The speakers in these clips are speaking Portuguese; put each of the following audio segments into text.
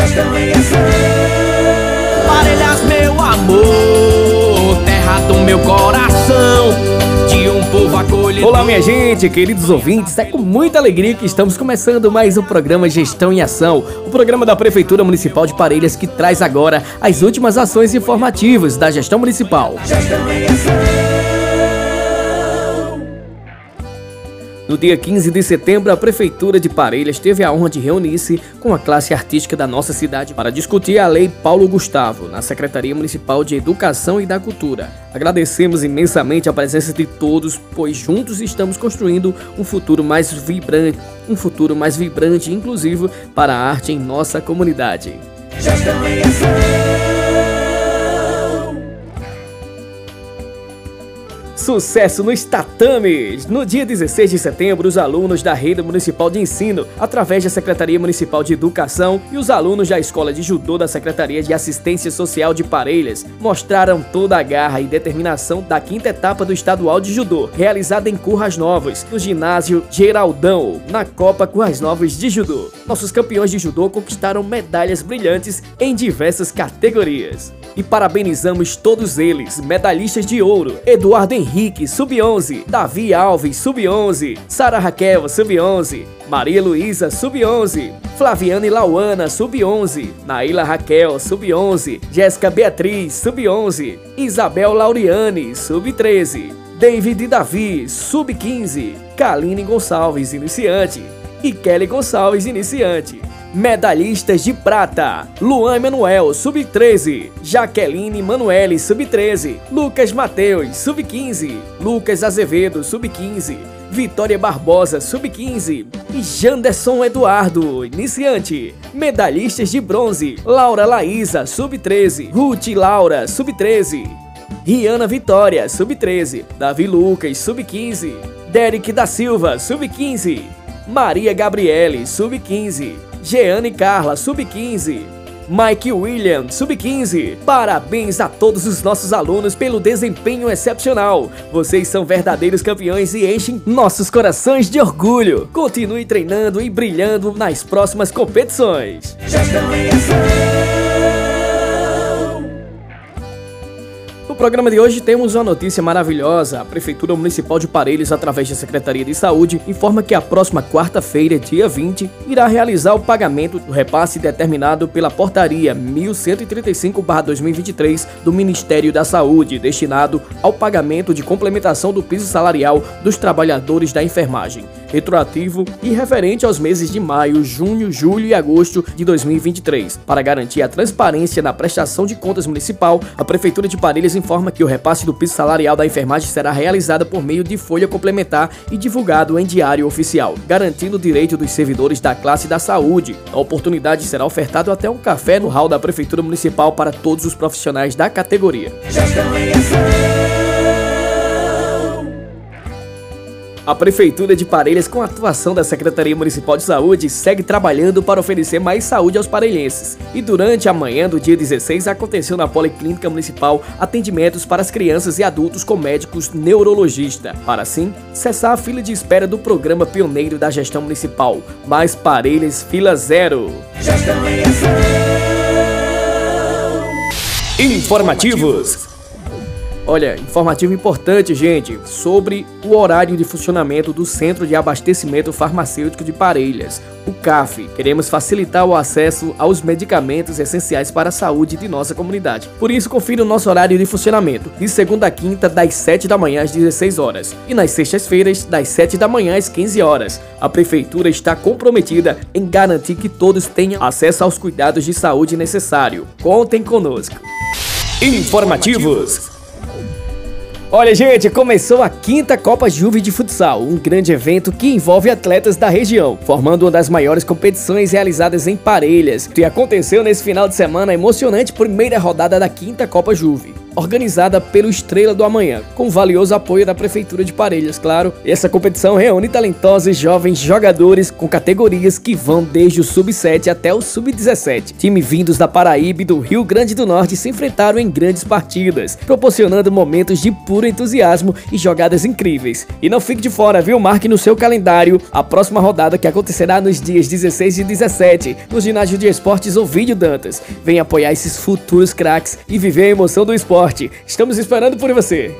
gestão em ação. Parelhas, meu amor, terra do meu coração. De um povo acolhido. Olá, minha gente, queridos ouvintes. É com muita alegria que estamos começando mais um programa Gestão em Ação, o programa da Prefeitura Municipal de Parelhas que traz agora as últimas ações informativas da gestão municipal. Gestão em Ação. No dia 15 de setembro, a Prefeitura de Parelhas teve a honra de reunir-se com a classe artística da nossa cidade para discutir a Lei Paulo Gustavo, na Secretaria Municipal de Educação e da Cultura. Agradecemos imensamente a presença de todos, pois juntos estamos construindo um futuro mais vibrante, um futuro mais vibrante e inclusivo para a arte em nossa comunidade. Sucesso nos tatames! No dia 16 de setembro, os alunos da Rede Municipal de Ensino, através da Secretaria Municipal de Educação e os alunos da Escola de Judô da Secretaria de Assistência Social de Parelhas, mostraram toda a garra e determinação da quinta etapa do Estadual de Judô, realizada em Curras Novas, no ginásio Geraldão, na Copa Curras Novas de Judô. Nossos campeões de judô conquistaram medalhas brilhantes em diversas categorias. E parabenizamos todos eles, medalhistas de ouro, Eduardo Henrique Henrique, sub-11, Davi Alves, sub-11, Sara Raquel, sub-11, Maria Luísa, sub-11, Flaviana e Lauana, sub-11, Naila Raquel, sub-11, Jéssica Beatriz, sub-11, Isabel Lauriane, sub-13, David Davi, sub-15, Kaline Gonçalves, iniciante, e Kelly Gonçalves, iniciante. Medalhistas de prata: Luan Emanuel, sub-13, Jaqueline Manuele, sub-13, Lucas Mateus, sub-15, Lucas Azevedo, sub-15, Vitória Barbosa, sub-15 e Janderson Eduardo, iniciante. Medalhistas de bronze: Laura Laísa, sub-13, Ruth Laura, sub-13, Riana Vitória, sub-13, Davi Lucas, sub-15, Derek da Silva, sub-15, Maria Gabriele, sub-15. Jeane Carla, sub-15. Mike William, sub-15. Parabéns a todos os nossos alunos pelo desempenho excepcional. Vocês são verdadeiros campeões e enchem nossos corações de orgulho. Continue treinando e brilhando nas próximas competições. Programa de hoje temos uma notícia maravilhosa. A Prefeitura Municipal de Parelhas, através da Secretaria de Saúde, informa que a próxima quarta-feira, dia 20, irá realizar o pagamento do repasse determinado pela Portaria 1135-2023 do Ministério da Saúde, destinado ao pagamento de complementação do piso salarial dos trabalhadores da enfermagem retroativo e referente aos meses de maio, junho, julho e agosto de 2023. Para garantir a transparência na prestação de contas municipal, a Prefeitura de Parelhas informa que o repasse do piso salarial da enfermagem será realizado por meio de folha complementar e divulgado em diário oficial, garantindo o direito dos servidores da classe da saúde. A oportunidade será ofertado até um café no hall da Prefeitura Municipal para todos os profissionais da categoria. A Prefeitura de Parelhas, com a atuação da Secretaria Municipal de Saúde, segue trabalhando para oferecer mais saúde aos parelhenses. E durante a manhã do dia 16, aconteceu na Policlínica Municipal atendimentos para as crianças e adultos com médicos neurologistas, para assim cessar a fila de espera do programa pioneiro da gestão municipal. Mais Parelhas Fila Zero. Informativos. Olha, informativo importante, gente, sobre o horário de funcionamento do Centro de Abastecimento Farmacêutico de Parelhas, o CAF. Queremos facilitar o acesso aos medicamentos essenciais para a saúde de nossa comunidade. Por isso, confira o nosso horário de funcionamento, de segunda a quinta, das 7 da manhã às 16 horas, e nas sextas-feiras, das 7 da manhã às 15 horas. A Prefeitura está comprometida em garantir que todos tenham acesso aos cuidados de saúde necessário. Contem conosco. Informativos. Olha, gente, começou a quinta Copa Juve de Futsal, um grande evento que envolve atletas da região, formando uma das maiores competições realizadas em Parelhas, que aconteceu nesse final de semana emocionante primeira rodada da quinta Copa Juve organizada pelo Estrela do Amanhã, com valioso apoio da Prefeitura de Parelhas, claro. Essa competição reúne talentosos jovens jogadores com categorias que vão desde o Sub-7 até o Sub-17. Time vindos da Paraíba e do Rio Grande do Norte se enfrentaram em grandes partidas, proporcionando momentos de puro entusiasmo e jogadas incríveis. E não fique de fora, viu? Marque no seu calendário a próxima rodada que acontecerá nos dias 16 e 17 no ginásio de esportes Ovidio Dantas. Venha apoiar esses futuros craques e viver a emoção do esporte Estamos esperando por você.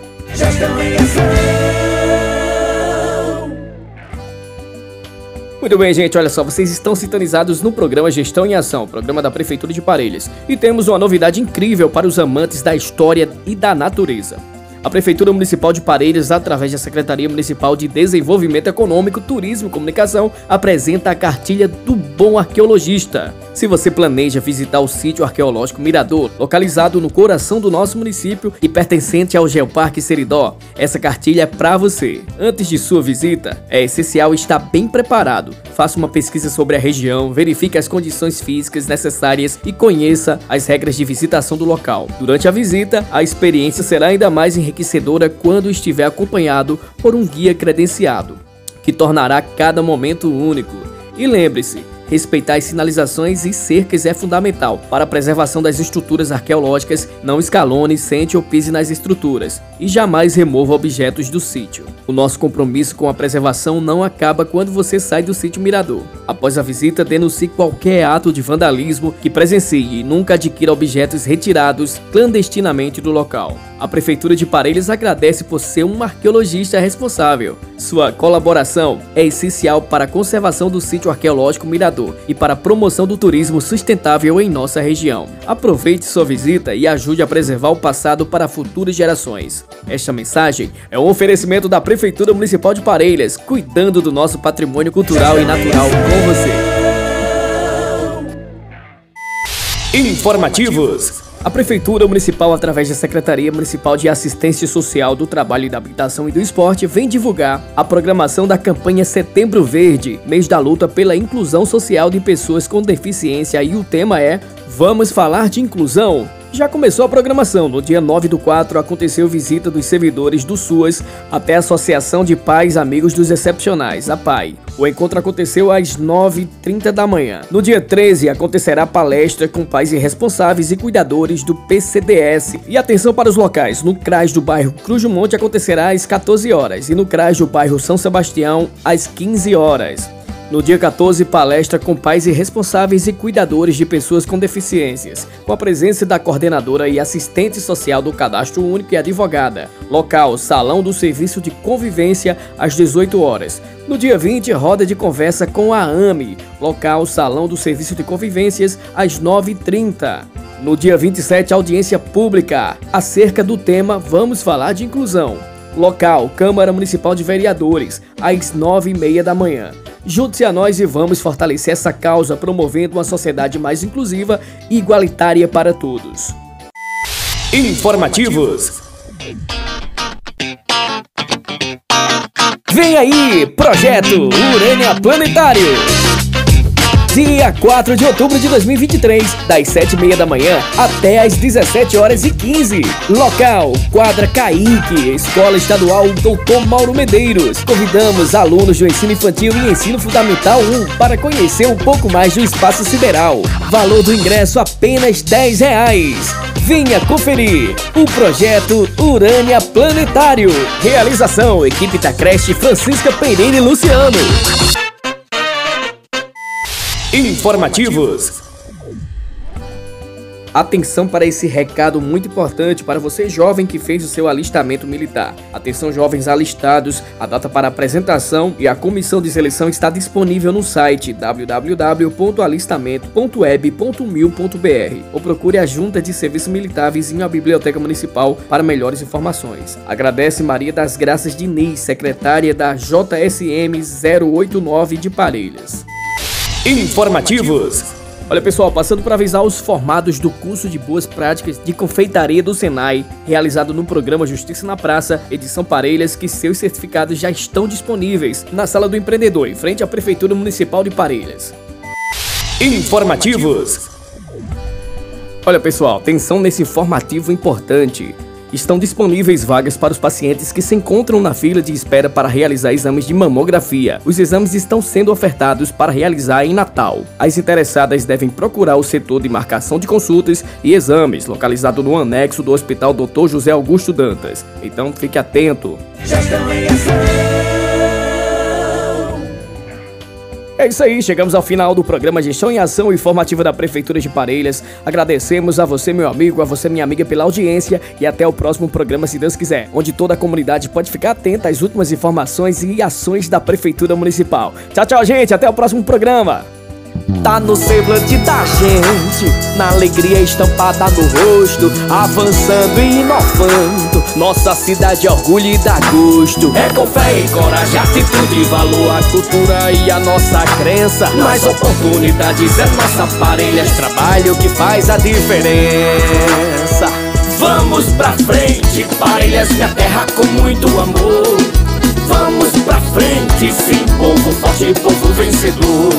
Muito bem, gente, olha só, vocês estão sintonizados no programa Gestão em Ação, programa da Prefeitura de Parelhas. E temos uma novidade incrível para os amantes da história e da natureza. A Prefeitura Municipal de Parelhas, através da Secretaria Municipal de Desenvolvimento Econômico, Turismo e Comunicação, apresenta a cartilha do Bom Arqueologista. Se você planeja visitar o sítio arqueológico Mirador, localizado no coração do nosso município e pertencente ao Geoparque Seridó, essa cartilha é para você. Antes de sua visita, é essencial estar bem preparado. Faça uma pesquisa sobre a região, verifique as condições físicas necessárias e conheça as regras de visitação do local. Durante a visita, a experiência será ainda mais enriquecedora quando estiver acompanhado por um guia credenciado, que tornará cada momento único. E lembre-se, Respeitar as sinalizações e cercas é fundamental para a preservação das estruturas arqueológicas. Não escalone, sente ou pise nas estruturas e jamais remova objetos do sítio. O nosso compromisso com a preservação não acaba quando você sai do sítio Mirador. Após a visita, denuncie qualquer ato de vandalismo que presencie e nunca adquira objetos retirados clandestinamente do local. A Prefeitura de Parelhas agradece por ser um arqueologista responsável. Sua colaboração é essencial para a conservação do sítio arqueológico Mirador e para a promoção do turismo sustentável em nossa região. Aproveite sua visita e ajude a preservar o passado para futuras gerações. Esta mensagem é um oferecimento da Prefeitura Municipal de Parelhas, cuidando do nosso patrimônio cultural e natural com você. Informativos a Prefeitura Municipal, através da Secretaria Municipal de Assistência Social do Trabalho e da Habitação e do Esporte, vem divulgar a programação da campanha Setembro Verde, mês da luta pela inclusão social de pessoas com deficiência, e o tema é Vamos falar de inclusão? Já começou a programação. No dia 9 do 4 aconteceu visita dos servidores do SUAS até a Associação de Pais Amigos dos Excepcionais, a PAI. O encontro aconteceu às 9h30 da manhã. No dia 13 acontecerá palestra com pais responsáveis e cuidadores do PCDS. E atenção para os locais. No CRAS do bairro Cruz do Monte acontecerá às 14 horas e no CRAS do bairro São Sebastião às 15 horas. No dia 14, palestra com pais e responsáveis e cuidadores de pessoas com deficiências, com a presença da coordenadora e assistente social do Cadastro Único e advogada. Local: Salão do Serviço de Convivência, às 18 horas. No dia 20, roda de conversa com a AME. Local: Salão do Serviço de Convivências, às 9h30. No dia 27, audiência pública acerca do tema Vamos Falar de Inclusão. Local: Câmara Municipal de Vereadores, às 9h30 da manhã. Junte-se a nós e vamos fortalecer essa causa, promovendo uma sociedade mais inclusiva e igualitária para todos. Informativos. Vem aí, projeto Urânia Planetário. Dia 4 de outubro de 2023, das 7h30 da manhã até às 17 horas e 15. Local: Quadra Caíque, Escola Estadual Doutor Mauro Medeiros. Convidamos alunos do ensino infantil e ensino fundamental 1 para conhecer um pouco mais do espaço sideral. Valor do ingresso apenas 10 reais. Venha conferir o projeto Urânia Planetário. Realização: Equipe da creche Francisca Pereira e Luciano. Informativos. Atenção para esse recado muito importante para você jovem que fez o seu alistamento militar. Atenção jovens alistados, a data para apresentação e a comissão de seleção está disponível no site www.alistamento.web.mil.br ou procure a Junta de Serviço Militar vizinho à Biblioteca Municipal para melhores informações. Agradece Maria das Graças Diniz, secretária da JSM 089 de Parelhas. Informativos. Olha pessoal, passando para avisar os formados do curso de Boas Práticas de Confeitaria do Senai, realizado no programa Justiça na Praça, edição Parelhas, que seus certificados já estão disponíveis na Sala do Empreendedor, em frente à Prefeitura Municipal de Parelhas. Informativos. Olha pessoal, atenção nesse informativo importante. Estão disponíveis vagas para os pacientes que se encontram na fila de espera para realizar exames de mamografia. Os exames estão sendo ofertados para realizar em Natal. As interessadas devem procurar o setor de marcação de consultas e exames, localizado no anexo do Hospital Dr. José Augusto Dantas. Então fique atento. É isso aí, chegamos ao final do programa Gestão em Ação Informativa da Prefeitura de Parelhas. Agradecemos a você, meu amigo, a você, minha amiga, pela audiência e até o próximo programa, se Deus quiser, onde toda a comunidade pode ficar atenta às últimas informações e ações da Prefeitura Municipal. Tchau, tchau, gente, até o próximo programa. Tá no semblante da gente, na alegria estampada no rosto, avançando e inovando. Nossa cidade é orgulho e dá gosto. É com fé e coragem, atitude, valor, a cultura e a nossa crença. Mais oportunidades é nossa parelha, trabalho que faz a diferença. Vamos pra frente, parelhas, minha terra com muito amor. Vamos frente, sim, povo forte, povo vencedor.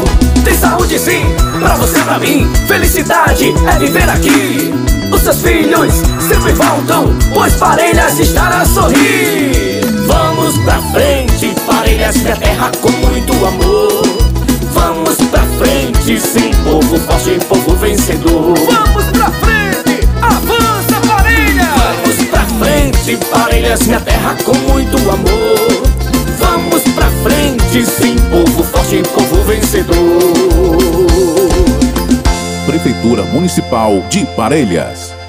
Tem saúde sim, pra você, pra mim. Felicidade é viver aqui. Os seus filhos sempre voltam, pois Parelhas estará a sorrir. Vamos pra frente, Parelhas, minha terra com muito amor. Vamos pra frente, sim, povo forte, povo vencedor. Vamos pra frente, avança, Parelhas! Vamos pra frente, Parelhas, minha terra com muito amor. Frente, sim, povo forte, povo vencedor. Prefeitura Municipal de Parelhas.